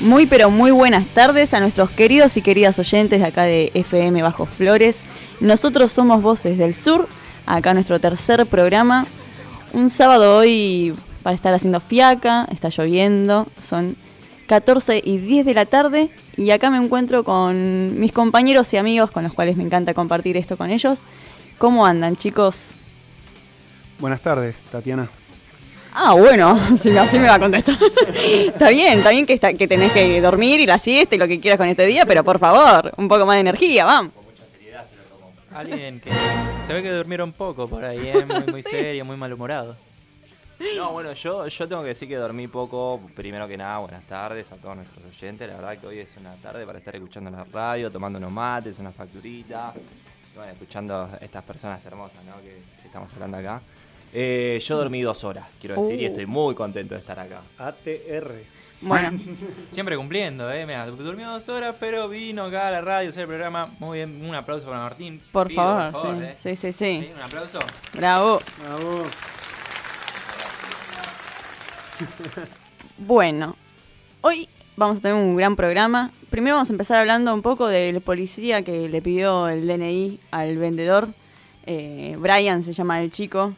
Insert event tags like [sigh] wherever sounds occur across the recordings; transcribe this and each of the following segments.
Muy pero muy buenas tardes a nuestros queridos y queridas oyentes de acá de FM Bajo Flores. Nosotros somos Voces del Sur, acá nuestro tercer programa. Un sábado hoy para estar haciendo fiaca, está lloviendo, son 14 y 10 de la tarde y acá me encuentro con mis compañeros y amigos con los cuales me encanta compartir esto con ellos. ¿Cómo andan chicos? Buenas tardes, Tatiana. Ah, bueno, [laughs] sí, así me va a contestar. [laughs] está bien, está bien que, está, que tenés que dormir y la siesta y lo que quieras con este día, pero por favor, un poco más de energía, vamos. Con mucha seriedad se lo tomó. Alguien que se ve que durmieron poco por ahí, ¿eh? muy, muy [laughs] serio, muy malhumorado. No, bueno, yo, yo tengo que decir que dormí poco. Primero que nada, buenas tardes a todos nuestros oyentes. La verdad que hoy es una tarde para estar escuchando la radio, tomando unos mates, una facturita. Bueno, escuchando a estas personas hermosas ¿no? que estamos hablando acá. Eh, yo dormí dos horas, quiero decir, y uh. estoy muy contento de estar acá. ATR. Bueno, [laughs] siempre cumpliendo, ¿eh? Mira, durmió dos horas, pero vino acá a la radio a hacer el programa. Muy bien, un aplauso para Martín. Por favor, sí, ¿eh? sí, sí, sí. Un aplauso. Bravo. Bravo. [laughs] Bueno, hoy vamos a tener un gran programa. Primero vamos a empezar hablando un poco del policía que le pidió el DNI al vendedor. Eh, Brian se llama el chico.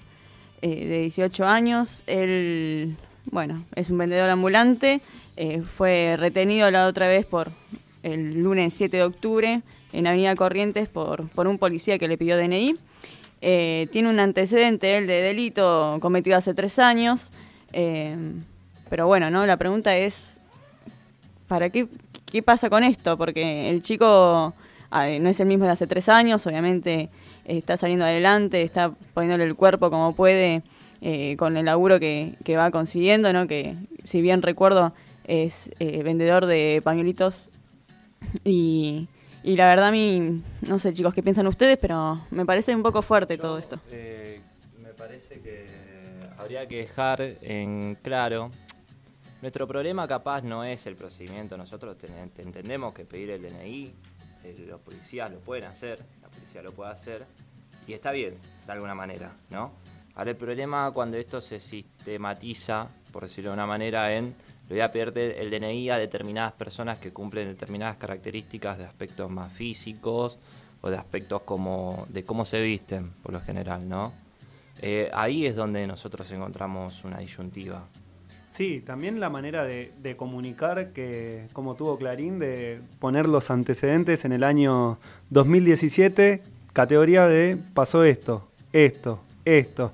Eh, de 18 años. Él, bueno, es un vendedor ambulante. Eh, fue retenido la otra vez por el lunes 7 de octubre en Avenida Corrientes por, por un policía que le pidió DNI. Eh, tiene un antecedente, de delito cometido hace tres años. pero bueno, ¿no? La pregunta es, ¿para qué, qué pasa con esto? Porque el chico no es el mismo de hace tres años, obviamente está saliendo adelante, está poniéndole el cuerpo como puede eh, con el laburo que, va consiguiendo, ¿no? que si bien recuerdo es eh, vendedor de pañuelitos y, y, la verdad a mí, no sé chicos qué piensan ustedes, pero me parece un poco fuerte todo esto. Eh, me parece que habría que dejar en claro nuestro problema capaz no es el procedimiento, nosotros entendemos que pedir el DNI, los policías lo pueden hacer, lo puede hacer y está bien, de alguna manera, ¿no? Ahora el problema cuando esto se sistematiza, por decirlo de una manera, en le voy a pedir el DNI a determinadas personas que cumplen determinadas características de aspectos más físicos o de aspectos como de cómo se visten, por lo general, ¿no? Eh, ahí es donde nosotros encontramos una disyuntiva. Sí, también la manera de, de, comunicar que, como tuvo Clarín, de poner los antecedentes en el año 2017, categoría de pasó esto, esto, esto.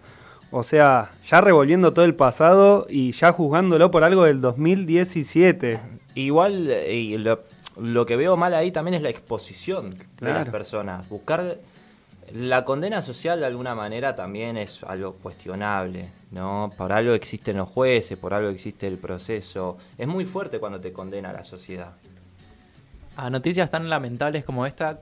O sea, ya revolviendo todo el pasado y ya juzgándolo por algo del 2017. Igual, y lo, que veo mal ahí también es la exposición de las personas. Buscar la condena social de alguna manera también es algo cuestionable, ¿no? Por algo existen los jueces, por algo existe el proceso. Es muy fuerte cuando te condena la sociedad. A noticias tan lamentables como esta,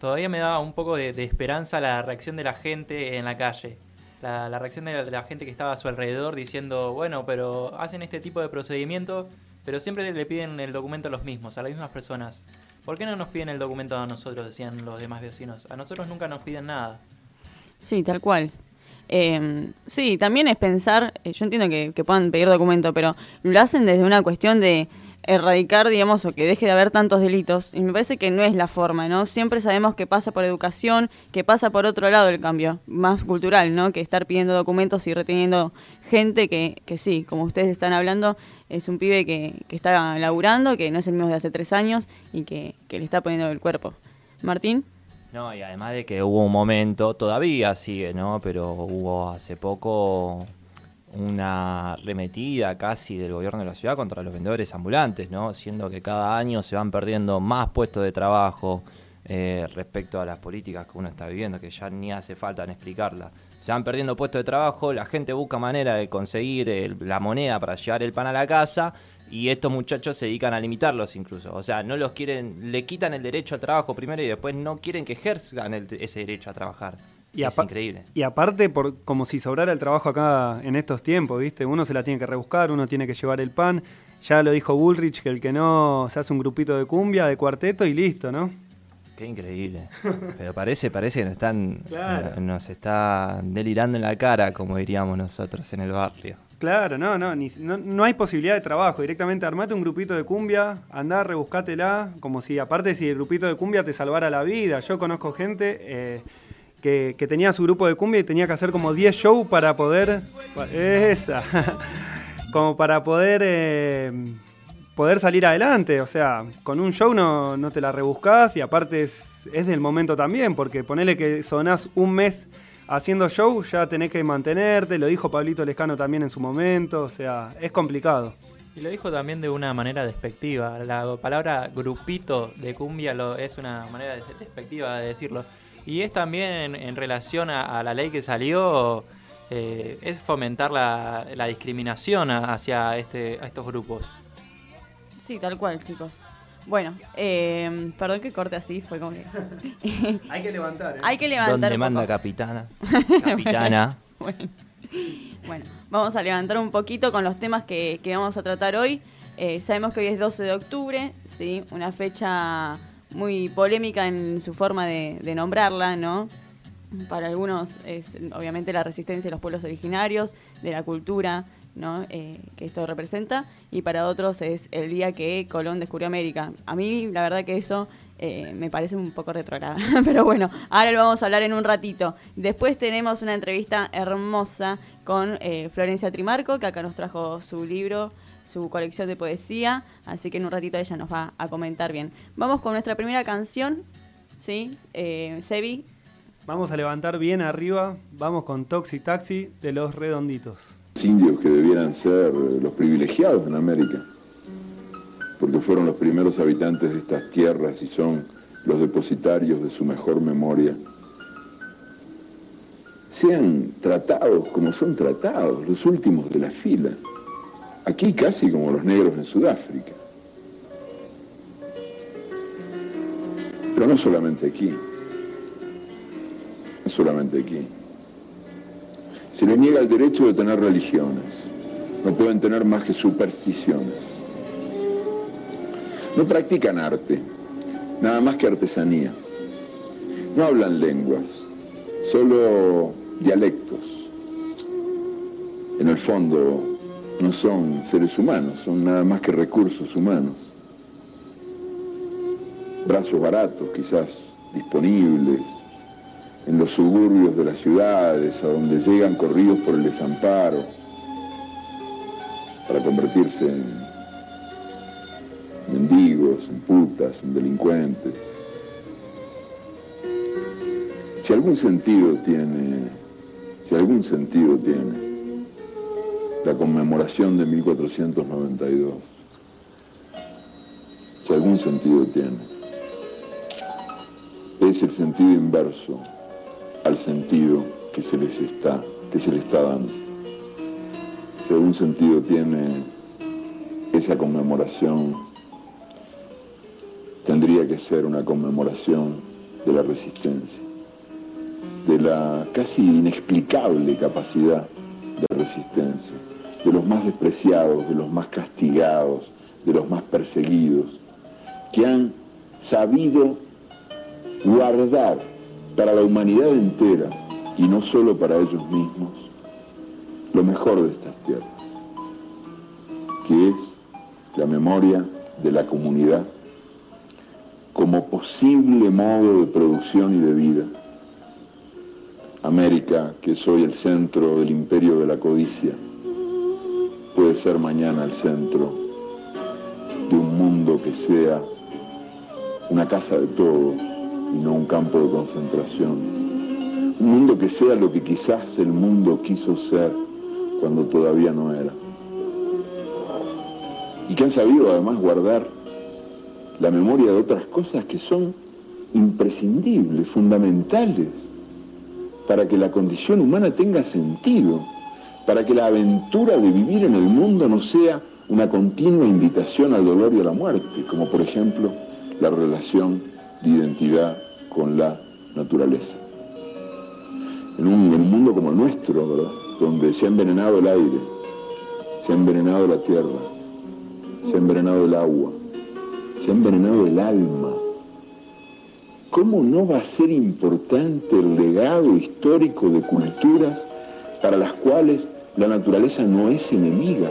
todavía me daba un poco de, esperanza la reacción de la gente en la calle. La, reacción de la, gente que estaba a su alrededor diciendo, bueno, pero hacen este tipo de procedimiento, pero siempre le piden el documento a los mismos, a las mismas personas. ¿Por qué no nos piden el documento a nosotros? Decían los demás vecinos. A nosotros nunca nos piden nada. Sí, tal cual. Eh, sí, también es pensar, eh, yo entiendo que, que puedan pedir documento, pero lo hacen desde una cuestión de erradicar, digamos, o que deje de haber tantos delitos. Y me parece que no es la forma, ¿no? Siempre sabemos que pasa por educación, que pasa por otro lado el cambio, más cultural, ¿no? Que estar pidiendo documentos y reteniendo gente que, que sí, como ustedes están hablando, es un pibe que, que está laburando, que no es el mismo de hace tres años y que, que le está poniendo el cuerpo. Martín. No, y además de que hubo un momento, todavía sigue, ¿no? Pero hubo hace poco una remetida casi del gobierno de la ciudad contra los vendedores ambulantes, ¿no? Siendo que cada año se van perdiendo más puestos de trabajo eh, respecto a las políticas que uno está viviendo, que ya ni hace falta en explicarlas. Se van perdiendo puestos de trabajo, la gente busca manera de conseguir la moneda para llevar el pan a la casa y estos muchachos se dedican a limitarlos incluso. O sea, no los quieren, le quitan el derecho al trabajo primero y después no quieren que ejerzan ese derecho a trabajar. Y es increíble. Y aparte, por, como si sobrara el trabajo acá en estos tiempos, ¿viste? Uno se la tiene que rebuscar, uno tiene que llevar el pan. Ya lo dijo Bullrich, que el que no se hace un grupito de cumbia, de cuarteto y listo, ¿no? Qué increíble. Pero parece, parece que nos están, nos está delirando en la cara, como diríamos nosotros en el barrio. Claro, no, no, no, no, hay posibilidad de trabajo. Directamente armate un grupito de cumbia, andá, rebuscátela, como si, aparte, si el grupito de cumbia te salvara la vida. Yo conozco gente eh, que, tenía su grupo de cumbia y tenía que hacer como 10 shows para poder. Esa. [laughs] como para poder. Eh, poder salir adelante. O sea, con un show no, no te la rebuscás y aparte es, del momento también, porque ponele que sonás un mes haciendo show ya tenés que mantenerte, lo dijo Pablito Lescano también en su momento, o sea, es complicado. Y lo dijo también de una manera despectiva. La palabra grupito de cumbia es una manera despectiva de decirlo. Y es también en, relación a, la ley que salió, eh, es fomentar la, discriminación hacia este, a estos grupos. Sí, tal cual, chicos. Bueno, eh, perdón que corte así, fue como que... [laughs] Hay que levantar, ¿eh? Hay que levantar ¿Dónde manda [laughs] capitana? Capitana. bueno, vamos a levantar un poquito con los temas que, vamos a tratar hoy. Eh, sabemos que hoy es 12 de octubre, ¿sí? Una fecha muy polémica en su forma de, nombrarla, ¿no? Para algunos es obviamente la resistencia de los pueblos originarios, de la cultura, ¿no? Eh, que esto representa, y para otros es el día que Colón descubrió América. A mí, la verdad que eso eh, me parece un poco retrograda, [laughs] pero bueno, ahora lo vamos a hablar en un ratito. Después tenemos una entrevista hermosa con eh, Florencia Trimarco, que acá nos trajo su libro, su colección de poesía, así que en un ratito ella nos va a comentar bien. Vamos con nuestra primera canción, ¿sí? Sebi. Vamos a levantar bien arriba, vamos con Toxi Taxi de los Redonditos indios que debieran ser los privilegiados en América, porque fueron los primeros habitantes de estas tierras y son los depositarios de su mejor memoria, sean tratados como son tratados, los últimos de la fila, aquí casi como los negros en Sudáfrica. Pero no solamente aquí, no solamente aquí. Se les niega el derecho de tener religiones. No pueden tener más que supersticiones. No practican arte, nada más que artesanía. No hablan lenguas, solo dialectos. En el fondo no son seres humanos, son nada más que recursos humanos. Brazos baratos quizás disponibles, en los suburbios de las ciudades, a donde llegan corridos por el desamparo, para convertirse en mendigos, en putas, en delincuentes. Si algún sentido tiene, si algún sentido tiene la conmemoración de 1492, si algún sentido tiene, es el sentido inverso al sentido que se les está, que se le está dando. Si algún sentido tiene esa conmemoración, tendría que ser una conmemoración de la resistencia, de la casi inexplicable capacidad de resistencia, de los más despreciados, de los más castigados, de los más perseguidos, que han sabido guardar para la humanidad entera y no solo para ellos mismos, lo mejor de estas tierras, que es la memoria de la comunidad como posible modo de producción y de vida. América, que es hoy el centro del imperio de la codicia, ser mañana el centro de un mundo que sea una casa de todo, y no un campo de concentración. Un mundo que sea lo que quizás el mundo quiso ser cuando todavía no era. Y que han sabido además guardar la memoria de otras cosas que son imprescindibles, fundamentales, para que la condición humana tenga sentido, para que la aventura de vivir en el mundo no sea una continua invitación al dolor y a la muerte, como por ejemplo la relación de identidad con la naturaleza. En un, mundo como el nuestro, donde se ha envenenado el aire, se ha envenenado la tierra, se ha envenenado el agua, se ha envenenado el alma, ¿cómo no va a ser importante el legado histórico de culturas para las cuales La naturaleza no es enemiga,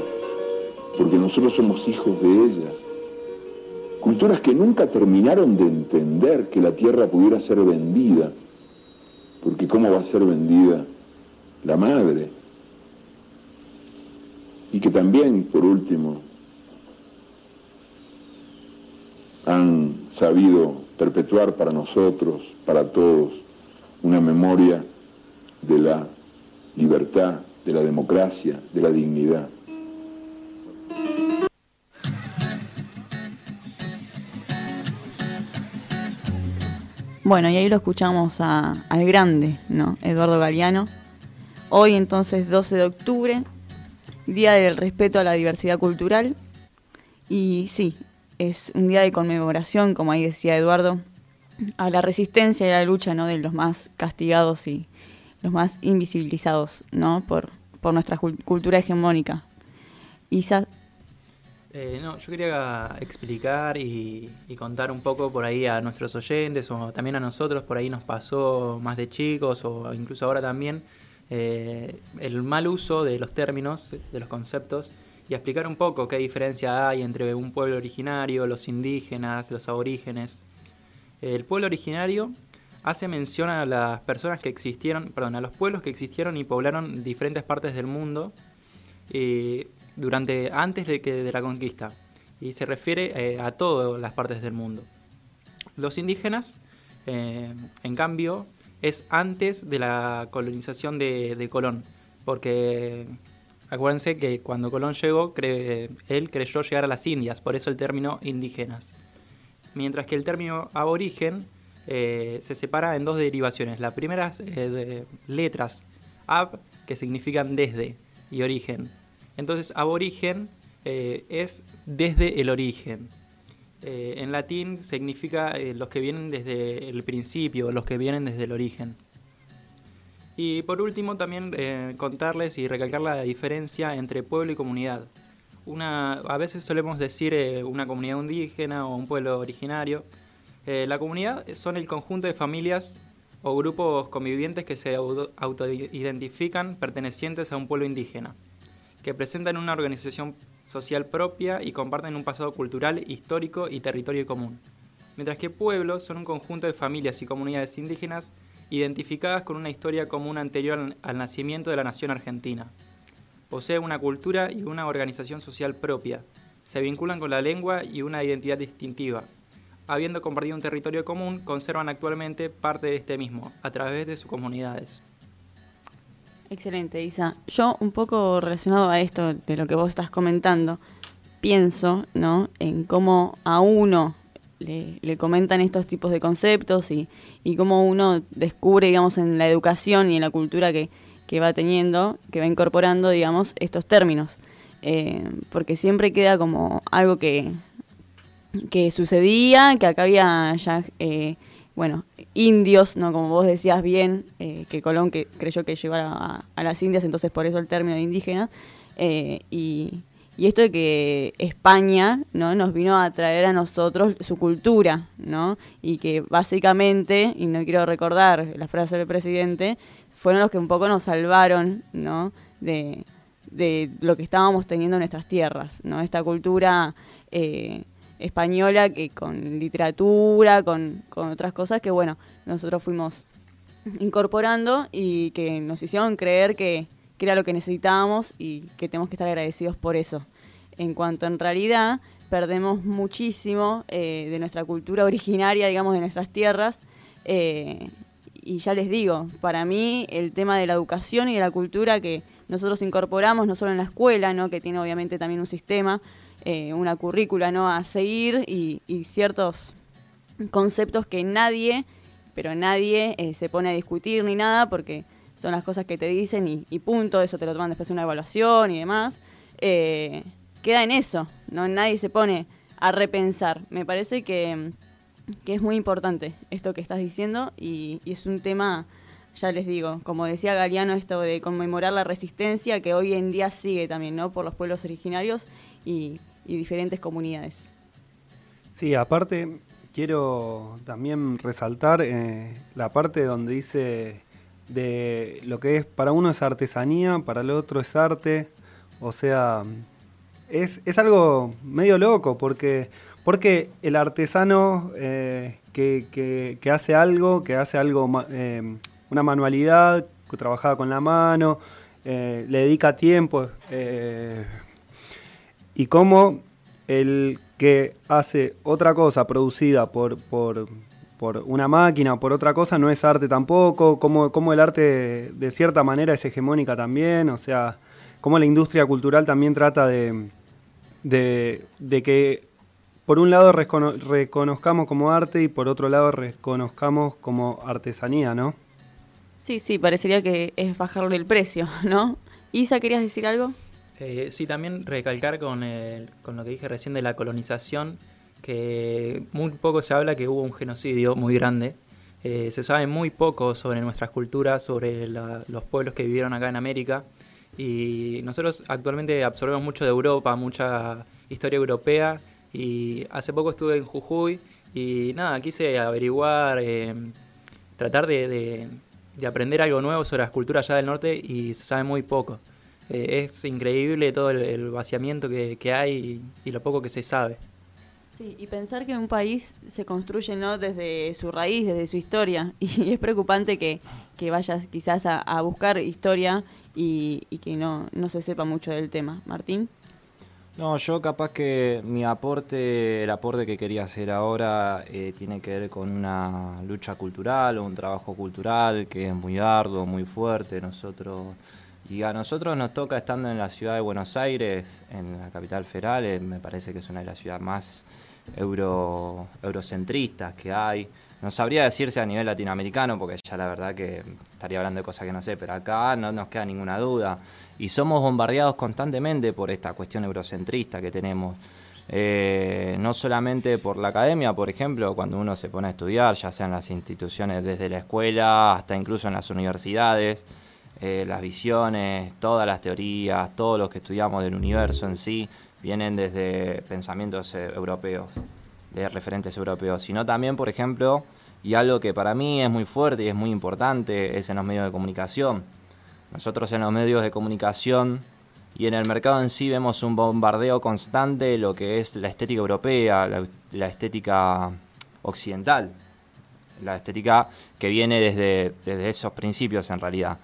porque nosotros somos hijos de ella. Culturas que nunca terminaron de entender que la tierra pudiera ser vendida, porque ¿cómo va a ser vendida la madre? Y que también, por último, han sabido perpetuar para nosotros, para todos, una memoria de la libertad, de la democracia, de la dignidad. Bueno, y ahí lo escuchamos a- al grande, ¿no? Eduardo Galeano. Hoy entonces 12 de octubre, Día del Respeto a la Diversidad Cultural. Y sí, es un día de conmemoración, como ahí decía Eduardo, a la resistencia y a la lucha ¿no? de los más castigados y los más invisibilizados ¿no? por, por nuestra cul- cultura hegemónica. Isa, Eh, no, yo quería explicar y, y contar un poco por ahí a nuestros oyentes o también a nosotros, por ahí nos pasó más de chicos o incluso ahora también, eh, el mal uso de los términos, de los conceptos, y explicar un poco qué diferencia hay entre un pueblo originario, los indígenas, los aborígenes. El pueblo originario hace mención a las personas que existieron, perdón, a los pueblos que existieron y poblaron diferentes partes del mundo eh, durante antes de que de la conquista y se refiere eh, a todas las partes del mundo. Los indígenas, eh, en cambio, es antes de la colonización de, Colón, porque acuérdense que cuando Colón llegó, él creyó llegar a las Indias, por eso el término indígenas. Mientras que el término aborigen eh, se separa en dos derivaciones. La primera eh, de letras ab, que significan desde, y origen. Entonces, aborigen eh, es desde el origen. En latín significa los que vienen desde el principio, los que vienen desde el origen. Y por último, también contarles y recalcar la diferencia entre pueblo y comunidad. Una, a veces solemos decir una comunidad indígena o un pueblo originario. Eh, la comunidad son el conjunto de familias o grupos convivientes que se auto- autoidentifican pertenecientes a un pueblo indígena, que presentan una organización social propia y comparten un pasado cultural, histórico y territorio común. Mientras que pueblos son un conjunto de familias y comunidades indígenas identificadas con una historia común anterior al- nacimiento de la nación argentina. Poseen una cultura y una organización social propia. Se vinculan con la lengua y una identidad distintiva. Habiendo compartido un territorio común, conservan actualmente parte de este mismo, a través de sus comunidades. Excelente, Isa. Yo un poco relacionado a esto de lo que vos estás comentando, pienso, ¿no? En cómo a uno le, le comentan estos tipos de conceptos y, y cómo uno descubre, digamos, en la educación y en la cultura que, que va teniendo, que va incorporando, digamos, estos términos. Eh, porque siempre queda como algo que, que sucedía, que acá había ya, eh, bueno, indios, ¿no? Como vos decías bien, eh, que Colón que creyó que llegó a, las Indias, entonces por eso el término de indígena. eh, y, y esto de que España, ¿no? Nos vino a traer a nosotros su cultura, ¿no? Y que básicamente, y no quiero recordar la frase del presidente, fueron los que un poco nos salvaron, ¿no? De, de lo que estábamos teniendo en nuestras tierras, ¿no? Esta cultura española que con literatura, con, con otras cosas que, bueno, nosotros fuimos incorporando y que nos hicieron creer que, que era lo que necesitábamos y que tenemos que estar agradecidos por eso. En cuanto en realidad perdemos muchísimo eh, de nuestra cultura originaria, digamos, de nuestras tierras. eh, y ya les digo, para mí el tema de la educación y de la cultura que nosotros incorporamos, no solo en la escuela, ¿no? que tiene obviamente también un sistema, eh, una currícula ¿no? a seguir y, ciertos conceptos que nadie, pero nadie eh, se pone a discutir ni nada porque son las cosas que te dicen y, punto, eso te lo toman después de una evaluación y demás. Eh, queda en eso, ¿no? Nadie se pone a repensar. Me parece que, que es muy importante esto que estás diciendo y, y es un tema, ya les digo, como decía Galeano, esto de conmemorar la resistencia que hoy en día sigue también, ¿no? Por los pueblos originarios y, y diferentes comunidades. Sí, aparte quiero también resaltar eh, la parte donde dice de lo que es para uno es artesanía, para el otro es arte. O sea, es, es algo medio loco porque, porque el artesano eh, que, que, hace algo, que hace algo, eh, una manualidad, que trabaja con la mano, le dedica tiempo. Y cómo el que hace otra cosa producida por, por, por una máquina o por otra cosa no es arte tampoco, cómo, cómo el arte de cierta manera es hegemónica también, o sea, cómo la industria cultural también trata de, de, de que por un lado recono reconozcamos como arte y por otro lado reconozcamos como artesanía, ¿no? Sí, sí, parecería que es bajarle el precio, ¿no? Isa, ¿querías decir algo? Eh, sí, también recalcar con, el, con lo que dije recién de la colonización, que muy poco se habla que hubo un genocidio muy grande. Eh, se sabe muy poco sobre nuestras culturas, sobre la, los pueblos que vivieron acá en América. Y nosotros actualmente absorbemos mucho de Europa, mucha historia europea. Y hace poco estuve en Jujuy y nada, quise averiguar, eh, tratar de, de, de, aprender algo nuevo sobre las culturas allá del norte y se sabe muy poco. Eh, es increíble todo el, el vaciamiento que, que hay y, y, lo poco que se sabe. Sí, y pensar que un país se construye ¿no? desde su raíz, desde su historia, [laughs] y es preocupante que, que vayas quizás a, a buscar historia y, y, que no, no se sepa mucho del tema. Martín. No, yo capaz que mi aporte, el aporte que quería hacer ahora eh, tiene que ver con una lucha cultural o un trabajo cultural que es muy arduo, muy fuerte. Nosotros y a nosotros nos toca, estando en la ciudad de Buenos Aires, en la capital federal, eh, me parece que es una de las ciudades más euro, eurocentristas que hay. No sabría decirse a nivel latinoamericano, porque ya la verdad que estaría hablando de cosas que no sé, pero acá no nos queda ninguna duda. Y somos bombardeados constantemente por esta cuestión eurocentrista que tenemos. Eh, no solamente por la academia, por ejemplo, cuando uno se pone a estudiar, ya sea en las instituciones desde la escuela hasta incluso en las universidades eh, las visiones, todas las teorías, todo lo que estudiamos del universo en sí, vienen desde pensamientos eh, europeos, de referentes europeos, sino también, por ejemplo, y algo que para mí es muy fuerte y es muy importante, es en los medios de comunicación. Nosotros en los medios de comunicación y en el mercado en sí vemos un bombardeo constante de lo que es la estética europea, la, la estética occidental, la estética que viene desde, desde esos principios en realidad.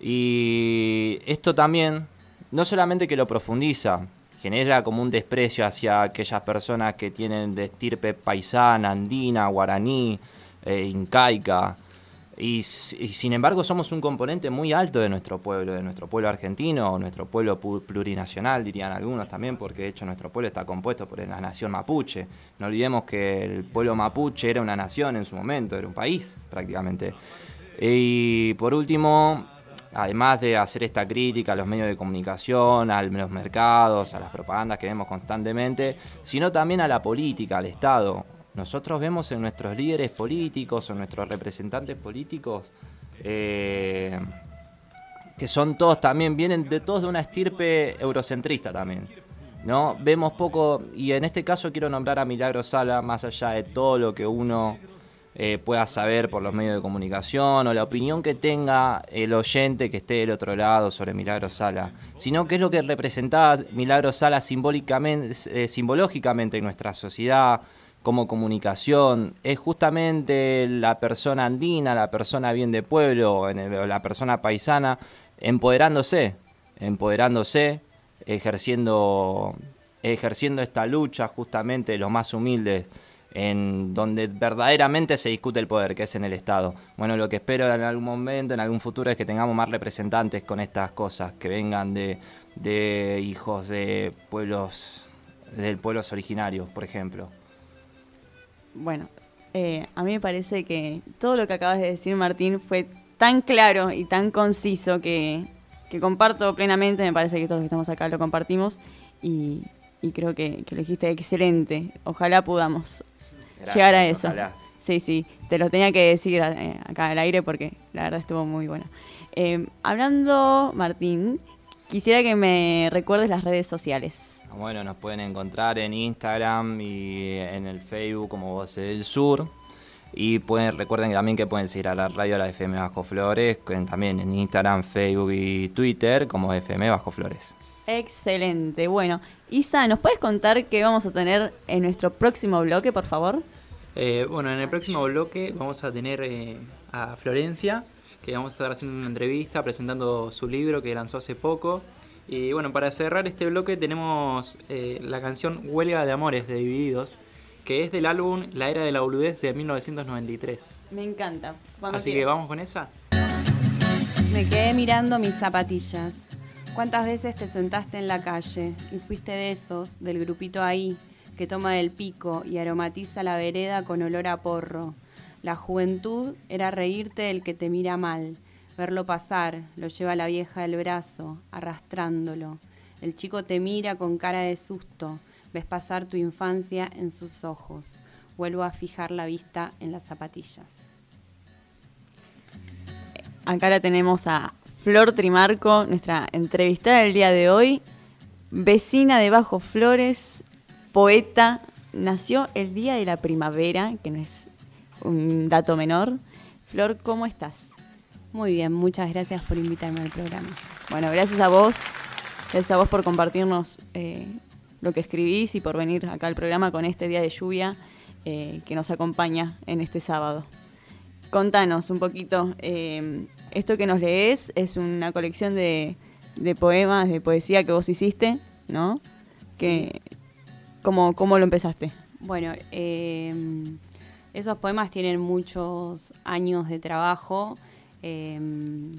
Y esto también, no solamente que lo profundiza, genera como un desprecio hacia aquellas personas que tienen de estirpe paisana, andina, guaraní, eh, incaica. Y, y, sin embargo somos un componente muy alto de nuestro pueblo, de nuestro pueblo argentino, nuestro pueblo plurinacional, dirían algunos también, porque de hecho nuestro pueblo está compuesto por la nación mapuche. No olvidemos que el pueblo mapuche era una nación en su momento, era un país prácticamente. Y por último, además de hacer esta crítica a los medios de comunicación, a los mercados, a las propagandas que vemos constantemente, sino también a la política, al Estado. Nosotros vemos en nuestros líderes políticos o nuestros representantes políticos eh, que son todos también, vienen de todos de una estirpe eurocentrista también. ¿no? Vemos poco, y en este caso quiero nombrar a Milagro Sala, más allá de todo lo que uno eh, pueda saber por los medios de comunicación o la opinión que tenga el oyente que esté del otro lado sobre Milagro Sala, sino qué es lo que representaba Milagro Sala simbólicamente, eh, simbológicamente en nuestra sociedad como comunicación, es justamente la persona andina, la persona bien de pueblo, la persona paisana, empoderándose, empoderándose, ejerciendo, ejerciendo esta lucha justamente de los más humildes en donde verdaderamente se discute el poder, que es en el Estado. Bueno, lo que espero en algún momento, en algún futuro, es que tengamos más representantes con estas cosas, que vengan de, de hijos de pueblos, de pueblos originarios, por ejemplo. Bueno, eh, a mí me parece que todo lo que acabas de decir, Martín, fue tan claro y tan conciso que, que comparto plenamente, me parece que todos los que estamos acá lo compartimos y, y creo que, que, lo dijiste excelente. Ojalá podamos Gracias, llegar a eso. Ojalá. Sí, sí, te lo tenía que decir eh, acá al aire porque la verdad estuvo muy buena. Eh, hablando, Martín, quisiera que me recuerdes las redes sociales. Bueno, nos pueden encontrar en Instagram y en el Facebook como Voces del Sur. Y pueden, recuerden también que pueden seguir a la radio La FM Bajo Flores, también en Instagram, Facebook y Twitter como FM Bajo Flores. Excelente. Bueno, Isa, ¿nos puedes contar qué vamos a tener en nuestro próximo bloque, por favor? Eh, bueno, en el próximo bloque vamos a tener eh, a Florencia, que vamos a estar haciendo una entrevista presentando su libro que lanzó hace poco. Y bueno, para cerrar este bloque tenemos eh, la canción Huelga de Amores de Divididos, que es del álbum La Era de la Boludez de 1993. Me encanta. Así que vamos con esa. Me quedé mirando mis zapatillas. ¿Cuántas veces te sentaste en la calle y fuiste de esos, del grupito ahí, que toma el pico y aromatiza la vereda con olor a porro? La juventud era reírte del que te mira mal, verlo pasar, lo lleva la vieja del brazo, arrastrándolo. El chico te mira con cara de susto, ves pasar tu infancia en sus ojos. Vuelvo a fijar la vista en las zapatillas. Acá la tenemos a Flor Trimarco, nuestra entrevistada del día de hoy, vecina de Bajo Flores, poeta, nació el día de la primavera, que no es un dato menor. Flor, ¿cómo estás? Muy bien, muchas gracias por invitarme al programa. Bueno, gracias a vos, gracias a vos por compartirnos eh, lo que escribís y por venir acá al programa con este día de lluvia eh, que nos acompaña en este sábado. Contanos un poquito, eh, esto que nos lees es una colección de, poemas, de poesía que vos hiciste, ¿no? Que, ¿cómo, ¿Cómo lo empezaste? Bueno, esos poemas tienen muchos años de trabajo. Em,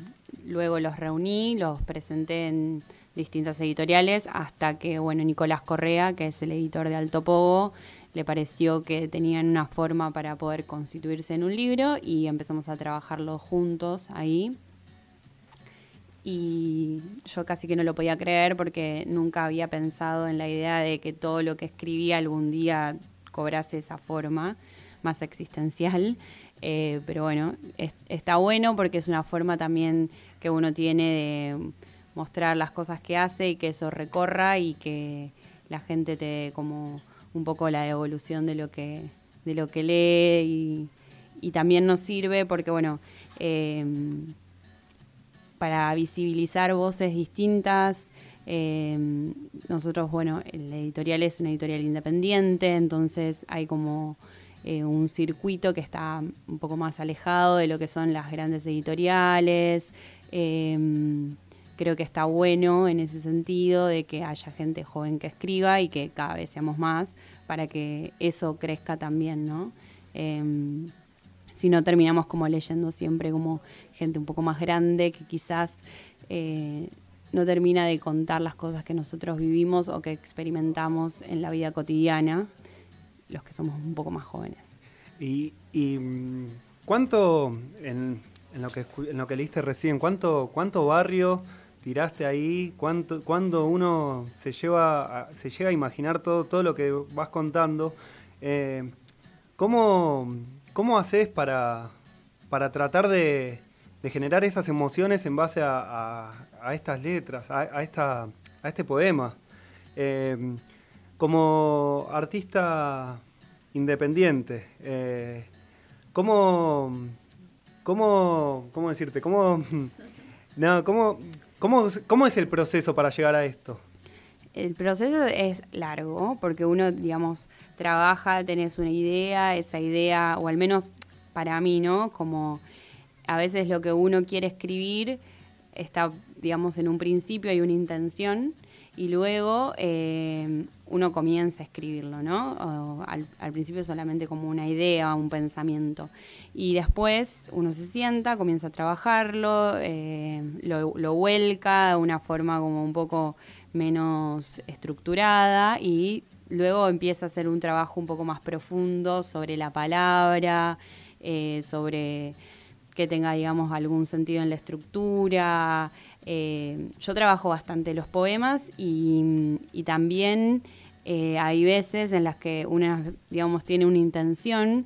luego los reuní, los presenté en distintas editoriales hasta que, bueno, Nicolás Correa, que es el editor de Alto Pogo, le pareció que tenían una forma para poder constituirse en un libro y empezamos a trabajarlo juntos ahí. Y yo casi que no lo podía creer porque nunca había pensado en la idea de que todo lo que escribía algún día cobrase esa forma más existencial. Eh, pero bueno, está bueno porque es una forma también que uno tiene de mostrar las cosas que hace y que eso recorra y que la gente te como un poco la evolución de lo que, de lo que lee y, también nos sirve porque bueno, em, para visibilizar voces distintas, em, nosotros, bueno, el editorial es una editorial independiente, entonces hay como eh, un circuito que está un poco más alejado de lo que son las grandes editoriales. Em, creo que está bueno en ese sentido de que haya gente joven que escriba y que cada vez seamos más para que eso crezca también, ¿no? Em, si no terminamos como leyendo siempre como gente un poco más grande que quizás eh, no termina de contar las cosas que nosotros vivimos o que experimentamos en la vida cotidiana los que somos un poco más jóvenes. ¿Y, mm, cuánto, en, lo que, en lo que leíste recién, cuánto, cuánto barrio tiraste ahí? ¿Cuánto, cuando uno se, lleva se llega a imaginar todo, todo lo que vas contando? Eh, ¿cómo, ¿Cómo haces para, para tratar de, generar esas emociones en base a, estas letras, a, esta, a este poema? Eh, como artista independiente, eh, ¿cómo, cómo, cómo, decirte? ¿Cómo, [laughs] no, cómo, cómo, ¿Cómo es el proceso para llegar a esto? El proceso es largo porque uno, digamos, trabaja, tenés una idea, esa idea, o al menos para mí, ¿no? Como a veces lo que uno quiere escribir está, digamos, en un principio hay una intención y luego eh, uno comienza a escribirlo, ¿no? Al, principio solamente como una idea, un pensamiento. Y después uno se sienta, comienza a trabajarlo, eh, lo, vuelca de una forma como un poco menos estructurada y luego empieza a hacer un trabajo un poco más profundo sobre la palabra, eh, sobre que tenga, digamos, algún sentido en la estructura, eh, yo trabajo bastante los poemas y, también eh, hay veces en las que una, digamos, tiene una intención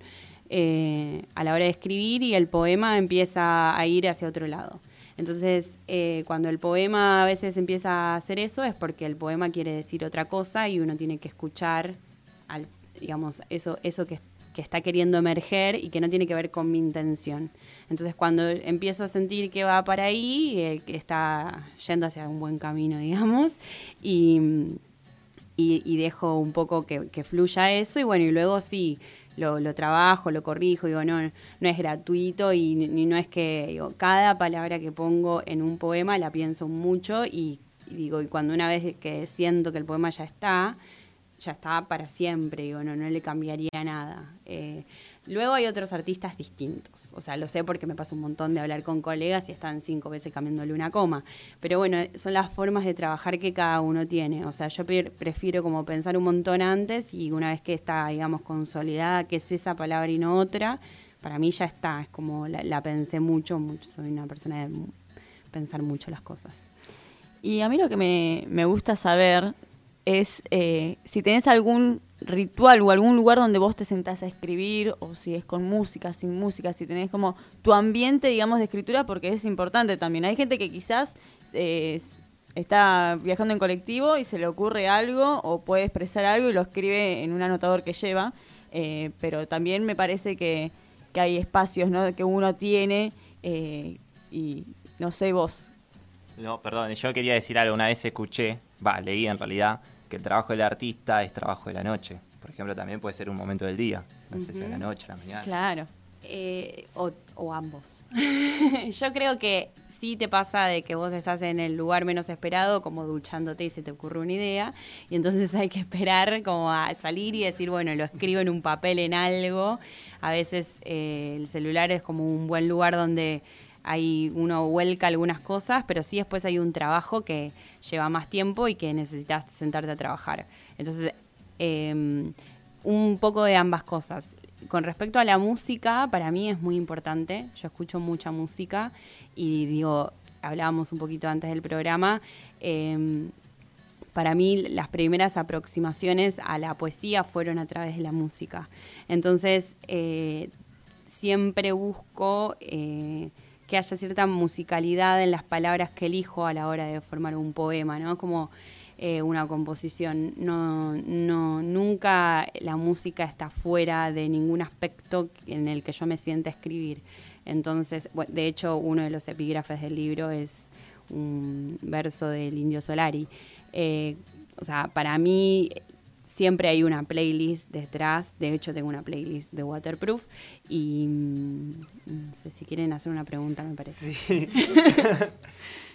eh, a la hora de escribir y el poema empieza a ir hacia otro lado. Entonces, cuando el poema a veces empieza a hacer eso es porque el poema quiere decir otra cosa y uno tiene que escuchar, al, digamos, eso, eso que, que está queriendo emerger y que no tiene que ver con mi intención. Entonces cuando empiezo a sentir que va para ahí, eh, que está yendo hacia un buen camino, [laughs] digamos, y, y, dejo un poco que, fluya eso, y bueno, y luego sí, lo, lo, trabajo, lo corrijo, digo, no, no es gratuito y, no es que, digo, cada palabra que pongo en un poema la pienso mucho y, digo, y cuando una vez que siento que el poema ya está, ya está para siempre, digo, no, no le cambiaría nada. Eh, luego hay otros artistas distintos, o sea, lo sé porque me pasa un montón de hablar con colegas y están cinco veces cambiándole una coma, pero bueno, son las formas de trabajar que cada uno tiene, o sea, yo prefiero como pensar un montón antes y una vez que está, digamos, consolidada, que es esa palabra y no otra, para mí ya está, es como la, pensé mucho, mucho, soy una persona de pensar mucho las cosas. Y a mí lo que me, me gusta saber es eh, si tenés algún ritual o algún lugar donde vos te sentás a escribir, o si es con música, sin música, si tenés como tu ambiente, digamos, de escritura, porque es importante también. Hay gente que quizás eh, está viajando en colectivo y se le ocurre algo o puede expresar algo y lo escribe en un anotador que lleva, eh, pero también me parece que, que, hay espacios ¿no? que uno tiene y no sé vos. No, perdón, yo quería decir algo, una vez escuché, va, leí en realidad, que el trabajo del artista es trabajo de la noche. Por ejemplo, también puede ser un momento del día. No sé si es la noche, la mañana. Claro. Eh, o, ambos. [laughs] Yo creo que sí te pasa de que vos estás en el lugar menos esperado, como duchándote y se te ocurre una idea, y entonces [laughs] hay que esperar como a salir y decir, bueno, lo escribo en un papel, en algo. A veces eh, el celular es como un buen lugar donde hay uno vuelca algunas cosas, pero sí después hay un trabajo que lleva más tiempo y que necesitas sentarte a trabajar. Entonces, em, un poco de ambas cosas. Con respecto a la música, para mí es muy importante. Yo escucho mucha música y digo, hablábamos un poquito antes del programa. Em, para mí las primeras aproximaciones a la poesía fueron a través de la música. Entonces, eh, siempre busco eh, que haya cierta musicalidad en las palabras que elijo a la hora de formar un poema, ¿no? Como eh, una composición. No, nunca la música está fuera de ningún aspecto en el que yo me sienta escribir. Entonces, de hecho, uno de los epígrafes del libro es un verso del Indio Solari. Eh, o sea, para mí siempre hay una playlist detrás. De hecho, tengo una playlist de Waterproof. Y mm, no sé si quieren hacer una pregunta, me parece. Sí,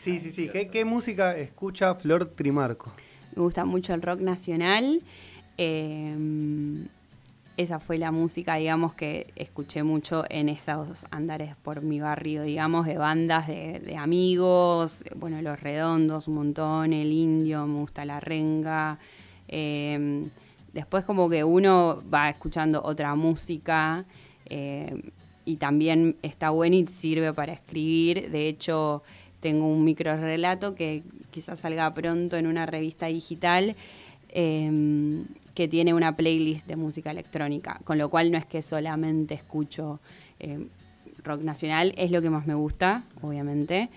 [laughs] sí, sí. ¿Qué, música escucha Flor Trimarco? Me gusta mucho el rock nacional. Em, esa fue la música, digamos, que escuché mucho en esos andares por mi barrio, digamos, de bandas de, amigos, bueno, Los Redondos un montón, El Indio, me gusta La Renga, Em, después como que uno va escuchando otra música em, y también está bueno y sirve para escribir. De hecho, tengo un micro relato que quizás salga pronto en una revista digital em, que tiene una playlist de música electrónica, con lo cual no es que solamente escucho rock nacional, es lo que más me gusta, obviamente,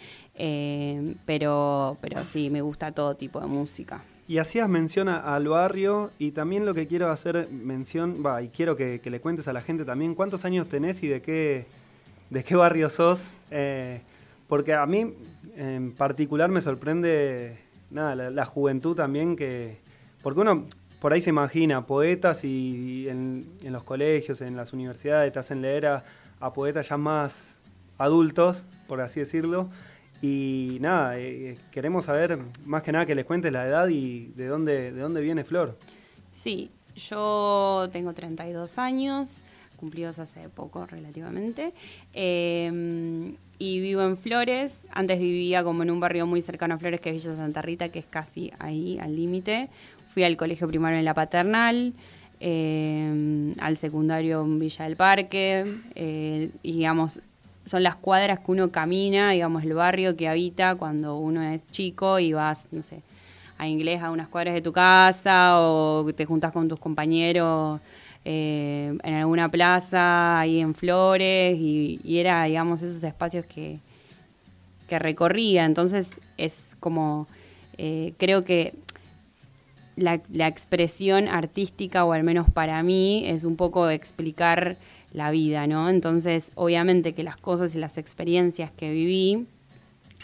pero, pero sí, me gusta todo tipo de música. Y hacías mención al barrio y también lo que quiero hacer mención, va, y quiero que, le cuentes a la gente también cuántos años tenés y de qué, de qué barrio sos. Eh, porque a mí en particular me sorprende nada, la, juventud también que... Porque uno por ahí se imagina poetas y, en, los colegios, en las universidades, te hacen leer a poetas ya más adultos, por así decirlo. Y nada, eh, queremos saber más que nada que les cuentes la edad y de dónde, de dónde viene Flor. Sí, yo tengo 32 años, cumplidos hace poco relativamente, em, y vivo en Flores. Antes vivía como en un barrio muy cercano a Flores, que es Villa Santa Rita, que es casi ahí, al límite. Fui al colegio primario en La Paternal. Em, al secundario en Villa del Parque, eh, digamos, son las cuadras que uno camina, digamos, el barrio que habita cuando uno es chico y vas, no sé, a inglés a unas cuadras de tu casa o te juntas con tus compañeros eh, en alguna plaza ahí en Flores y, era, digamos, esos espacios que, que recorría. Entonces es como, eh, creo que la, la expresión artística, o al menos para mí, es un poco explicar la vida, ¿no? Entonces, obviamente que las cosas y las experiencias que viví,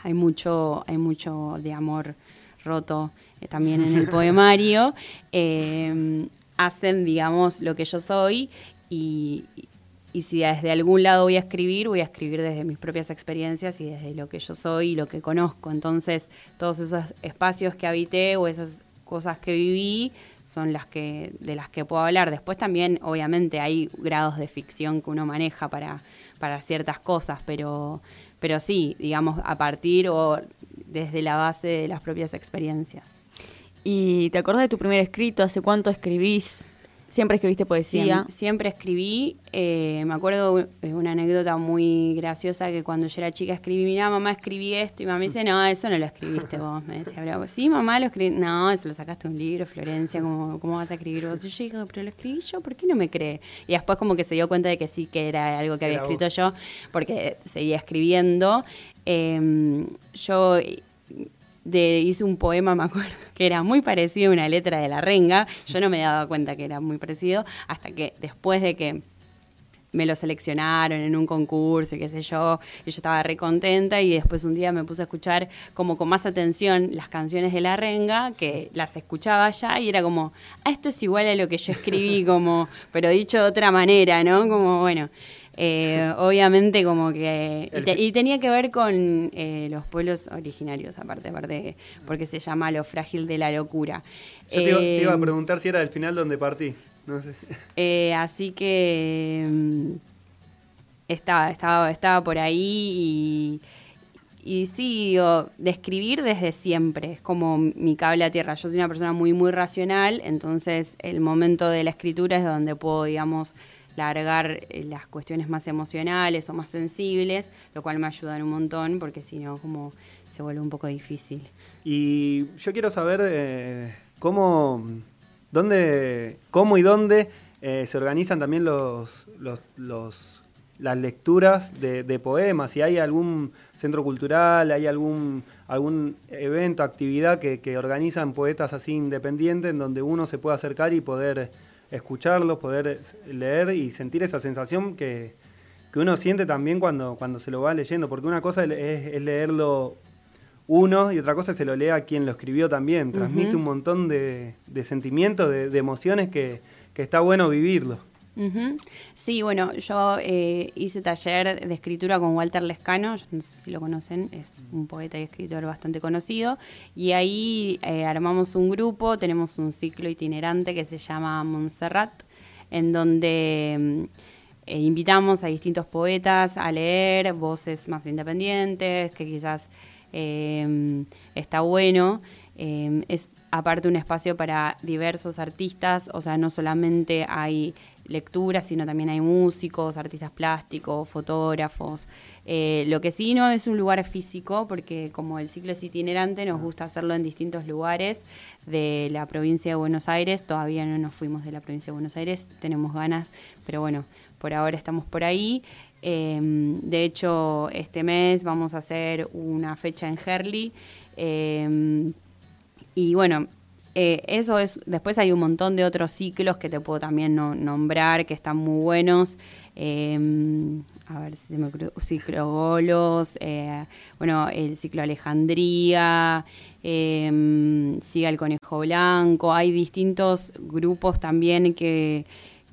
hay mucho, hay mucho de amor roto eh, también en el poemario, [laughs] eh, hacen, digamos, lo que yo soy y, y si desde algún lado voy a escribir, voy a escribir desde mis propias experiencias y desde lo que yo soy y lo que conozco. Entonces, todos esos espacios que habité o esas cosas que viví son las que de las que puedo hablar. Después también, obviamente, hay grados de ficción que uno maneja para, para ciertas cosas, pero, pero sí, digamos, a partir o desde la base de las propias experiencias. ¿Y te acordás de tu primer escrito? ¿Hace cuánto escribís? ¿Siempre escribiste poesía? Siem- siempre escribí. eh, me acuerdo de una anécdota muy graciosa que cuando yo era chica escribí, mira, mamá, escribí esto. Y mamá me dice, no, eso no lo escribiste vos. Me decía, bravo. Sí, mamá, lo escribí. No, eso lo sacaste de un libro, Florencia, ¿cómo, ¿cómo vas a escribir vos? Y yo dije, pero lo escribí yo, ¿por qué no me cree? Y después como que se dio cuenta de que sí, que era algo que había escrito yo, porque seguía escribiendo. Eh, yo de, hice un poema, [laughs] me acuerdo, que era muy parecido a una letra de la renga. Yo no me daba cuenta que era muy parecido hasta que después de que me lo seleccionaron en un concurso y qué sé yo, y yo estaba re contenta y después un día me puse a escuchar como con más atención las canciones de la renga, que las escuchaba ya y era como, ah, esto es igual a lo que yo escribí, [laughs] como, pero dicho de otra manera, ¿no? Como, bueno, eh, obviamente como que... Y, te- y tenía que ver con eh, los pueblos originarios, aparte, aparte, porque se llama Lo frágil de la locura. Yo te, iba, te iba a Eh, preguntar si era el final donde partí. No sé. [laughs] así que mm, estaba, estaba, estaba por ahí y, y sí, digo, de escribir desde siempre, es como mi cable a tierra. Yo soy una persona muy, muy racional, entonces el momento de la escritura es donde puedo, digamos, largar eh, las cuestiones más emocionales o más sensibles, lo cual me ayudan un montón, porque si no, como se vuelve un poco difícil. Y yo quiero saber eh, cómo, dónde, cómo y dónde eh, se organizan también los, los, los- las lecturas de, poemas. Si hay algún centro cultural, hay algún, algún evento, actividad que organizan poetas así independientes en donde uno se pueda acercar y poder escucharlos, poder leer y sentir esa sensación que, que uno siente también cuando, cuando se lo va leyendo. Porque una cosa es, es leerlo uno y otra cosa se lo lea a quien lo escribió también. Transmite un montón de, de sentimientos, de, de emociones que, que está bueno vivirlo. Sí, bueno, yo eh, hice taller de escritura con Walter Lescano, no sé si lo conocen, es un poeta y escritor bastante conocido, y ahí eh, armamos un grupo, tenemos un ciclo itinerante que se llama Montserrat, en donde mm, eh, invitamos a distintos poetas a leer voces más independientes, que quizás eh, está bueno. Es aparte un espacio para diversos artistas, o sea, no solamente hay lecturas, sino también hay músicos, artistas plásticos, fotógrafos. Eh, lo que sí no es un lugar físico, porque como el ciclo es itinerante, nos gusta hacerlo en distintos lugares de la provincia de Buenos Aires. Todavía no nos fuimos de la provincia de Buenos Aires, tenemos ganas, pero bueno, por ahora estamos por ahí. Eh, de hecho, este mes vamos a hacer una fecha en Herley. eh, y bueno, eh, eso es. Después hay un montón de otros ciclos que te puedo también no- nombrar que están muy buenos. Eh, a ver si se me ocurre. Ciclo Golos, eh, bueno, el ciclo Alejandría, eh, Siga el Conejo Blanco. Hay distintos grupos también que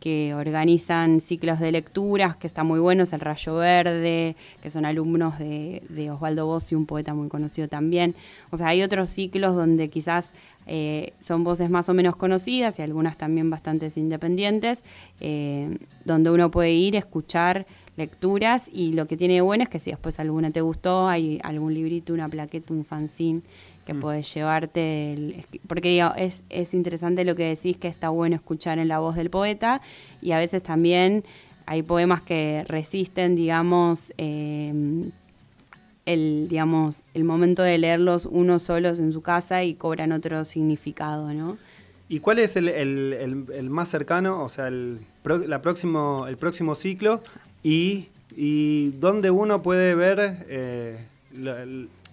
que organizan ciclos de lecturas, que están muy buenos, el Rayo Verde, que son alumnos de, de Osvaldo Bossi, un poeta muy conocido también. O sea, hay otros ciclos donde quizás eh, son voces más o menos conocidas y algunas también bastante independientes, eh, donde uno puede ir, escuchar lecturas y lo que tiene de bueno es que si después alguna te gustó, hay algún librito, una plaqueta, un fanzine que puedes llevarte, el- porque digo, es, es interesante lo que decís que está bueno escuchar en la voz del poeta y a veces también hay poemas que resisten, digamos, eh, el, digamos, el momento de leerlos uno solos en su casa y cobran otro significado, ¿no? ¿Y cuál es el, el- el- el más cercano, o sea, el, la próximo, el próximo ciclo? Y, y dónde uno puede ver, eh,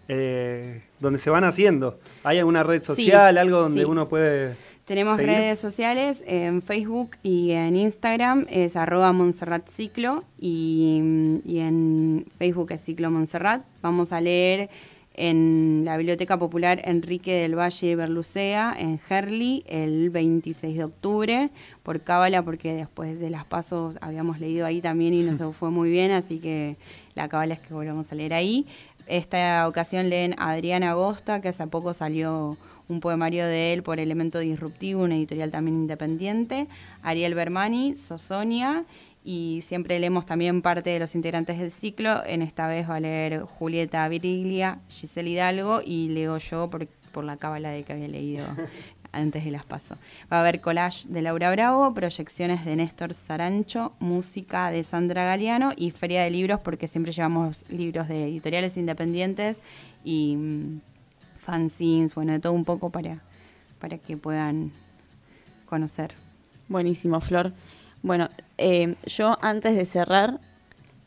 eh, donde se van haciendo. ¿Hay alguna red Sí, social, algo donde sí. uno puede...? Tenemos seguir? redes sociales en Facebook y en Instagram es arroba Montserrat Ciclo y, y en Facebook es Ciclo Montserrat. Vamos a leer en la Biblioteca Popular Enrique del Valle Berlucea, en Herli, el 26 de octubre, por Cábala, porque después de las pasos habíamos leído ahí también y nos [laughs] fue muy bien, así que la Cábala es que volvemos a leer ahí. Esta ocasión leen Adrián Agosta, que hace poco salió un poemario de él por Elemento Disruptivo, una editorial también independiente, Ariel Bermani, Sosonia, y siempre leemos también parte de los integrantes del ciclo. En esta vez va a leer Julieta Viriglia, Giselle Hidalgo y leo yo por, por la cábala de que había leído [laughs] antes de las paso. Va a haber collage de Laura Bravo, proyecciones de Néstor Sarancho, música de Sandra Galeano y feria de libros porque siempre llevamos libros de editoriales independientes y mm, fanzines, bueno, de todo un poco para, para que puedan conocer. Buenísimo, Flor. Bueno, eh, yo antes de cerrar,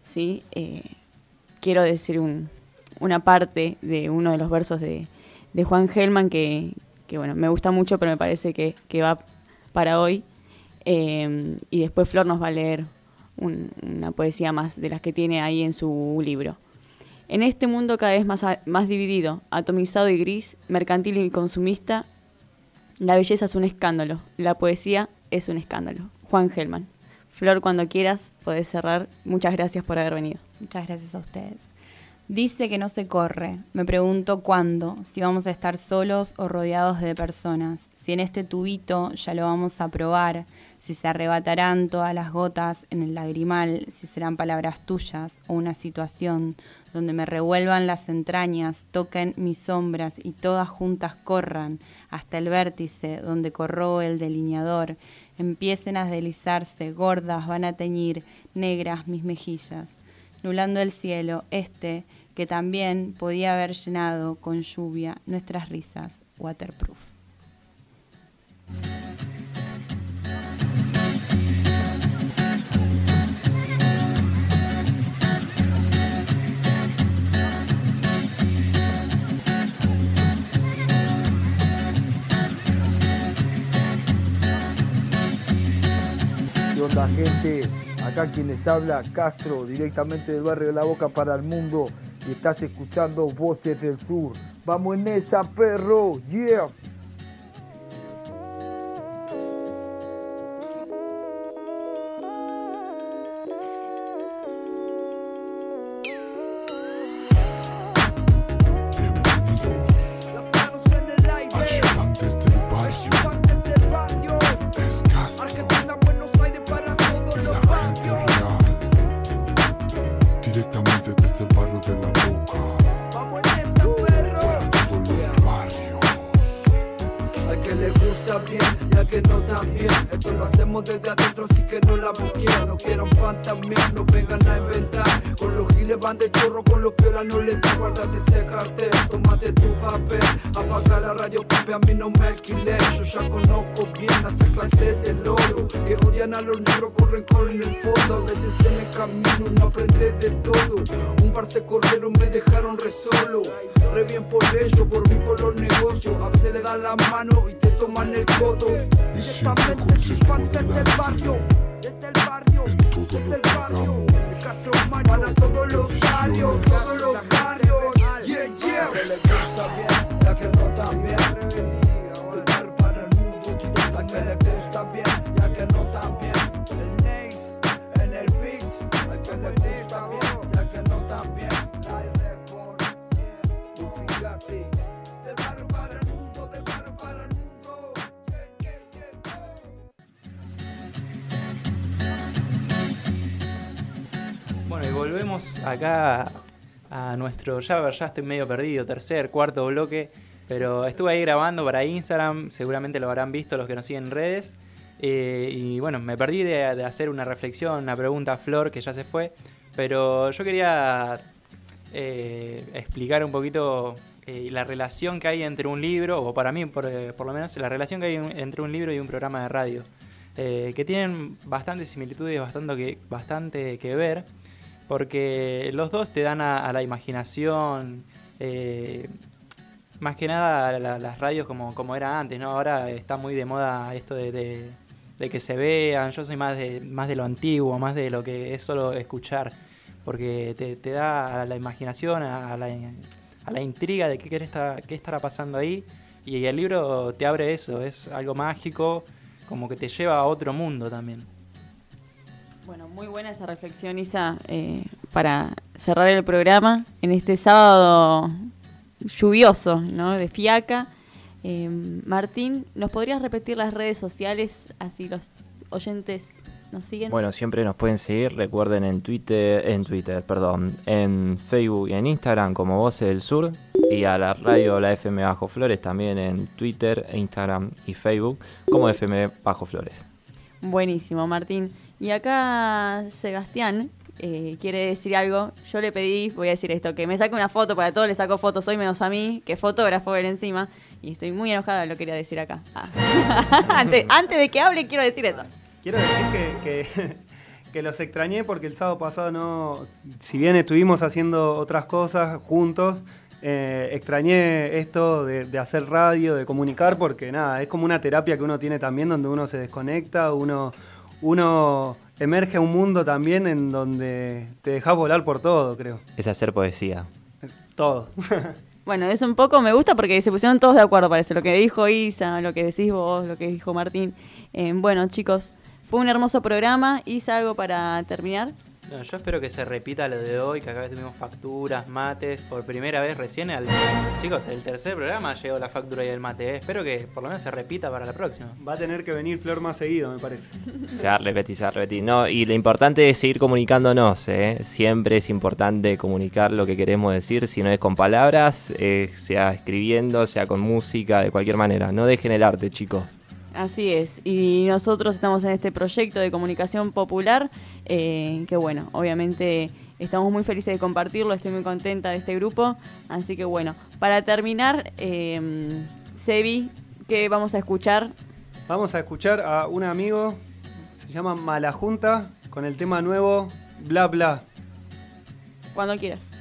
sí, eh, quiero decir un- una parte de uno de los versos de, de Juan Gelman que, bueno, me gusta mucho, pero me parece que, que va para hoy. Eh, y después Flor nos va a leer un- una poesía más de las que tiene ahí en su libro. En este mundo cada vez más, más dividido, atomizado y gris, mercantil y consumista, la belleza es un escándalo, la poesía es un escándalo. Juan Gelman. Flor, cuando quieras, podés cerrar. Muchas gracias por haber venido. Muchas gracias a ustedes. Dice que no se corre. Me pregunto cuándo, si vamos a estar solos o rodeados de personas, si en este tubito ya lo vamos a probar, si se arrebatarán todas las gotas en el lagrimal, si serán palabras tuyas o una situación donde me revuelvan las entrañas, toquen mis sombras y todas juntas corran hasta el vértice donde corroe el delineador, empiecen a deslizarse, gordas van a teñir negras mis mejillas nublando el cielo, este que también podía haber llenado con lluvia nuestras risas waterproof. ¿Qué onda gente? Acá quien les habla, Castro, directamente del barrio de La Boca para el mundo. Y estás escuchando Voces del Sur. Vamos en esa, perro. Yeah. Apaga la radio, papi, a mí no me alquilé. Yo ya conozco bien esa clase de loro. Que odian a los negros, corren con el fondo. A veces en el camino uno aprende de todo. Un par se corrieron, me dejaron re solo. Re bien por ellos, por mí, por los negocios. A veces le dan la mano y te toman el codo. Directamente riesgo desde el barrio, desde el barrio, desde el barrio. Castro para todos los barrios, todos los barrios. Yeah, yeah. Bueno, y volvemos acá a nuestro, ya, ya estoy medio perdido, tercer, cuarto bloque, pero estuve ahí grabando para Instagram, seguramente lo habrán visto los que nos siguen en redes. eh, y bueno, me perdí de, hacer una reflexión, una pregunta a Flor, que ya se fue, pero yo quería eh, explicar un poquito eh, la relación que hay entre un libro, o para mí por, por lo menos, la relación que hay entre un libro y un programa de radio, que tienen bastantes similitudes, bastante que, bastante que ver, porque los dos te dan a, la imaginación, Más que nada la- las radios como, como era antes, ¿no? Ahora está muy de moda esto de, de- que se vean. Yo soy más de, más de lo antiguo, más de lo que es solo escuchar. Porque te, te da a la imaginación, a la, a la intriga de qué, qué está- qué estará pasando ahí. Y el libro te abre eso, es algo mágico, como que te lleva a otro mundo también. Bueno, muy buena esa reflexión, Isa, eh, para cerrar el programa en este sábado lluvioso, ¿no? De fiaca. Eh, Martín, ¿nos podrías repetir las redes sociales así los oyentes nos siguen? Bueno, siempre nos pueden seguir, recuerden en Twitter, en Twitter, perdón, en Facebook y en Instagram como Voces del Sur y a la radio La FM Bajo Flores también en Twitter, Instagram y Facebook como FM Bajo Flores. Buenísimo, Martín. Y acá Sebastián eh, quiere decir algo. Yo le pedí, voy a decir esto, que me saque una foto para todos, le saco fotos hoy menos a mí, que fotógrafo él encima. Y estoy muy enojada, lo quería decir acá. Ah. [laughs] antes, antes de que hable, quiero decir eso. Quiero decir que, que, los extrañé porque el sábado pasado no. Si bien estuvimos haciendo otras cosas juntos, eh, extrañé esto de, de hacer radio, de comunicar, porque nada, es como una terapia que uno tiene también donde uno se desconecta, uno, uno emerge un mundo también en donde te dejas volar por todo, creo. Es hacer poesía. Todo. [laughs] Bueno, es un poco, me gusta porque se pusieron todos de acuerdo, parece. Lo que dijo Isa, lo que decís vos, lo que dijo Martín. Eh, bueno, chicos, fue un hermoso programa. Isa, algo para terminar. No, yo espero que se repita lo de hoy, que acá tuvimos facturas, mates, por primera vez recién. Al, chicos, el tercer programa llegó la factura y el mate. ¿eh? Espero que por lo menos se repita para la próxima. Va a tener que venir Flor más seguido, me parece. [laughs] Se va a repetir, se va a repetir. No, y lo importante es seguir comunicándonos. ¿eh? Siempre es importante comunicar lo que queremos decir, si no es con palabras, eh, sea escribiendo, sea con música, de cualquier manera. No dejen el arte, chicos. Así es, y nosotros estamos en este proyecto de comunicación popular, eh, que bueno, obviamente estamos muy felices de compartirlo, estoy muy contenta de este grupo, así que bueno, para terminar, eh, Sebi, ¿qué vamos a escuchar? Vamos a escuchar a un amigo, se llama Malajunta, con el tema nuevo Bla Bla. Cuando quieras.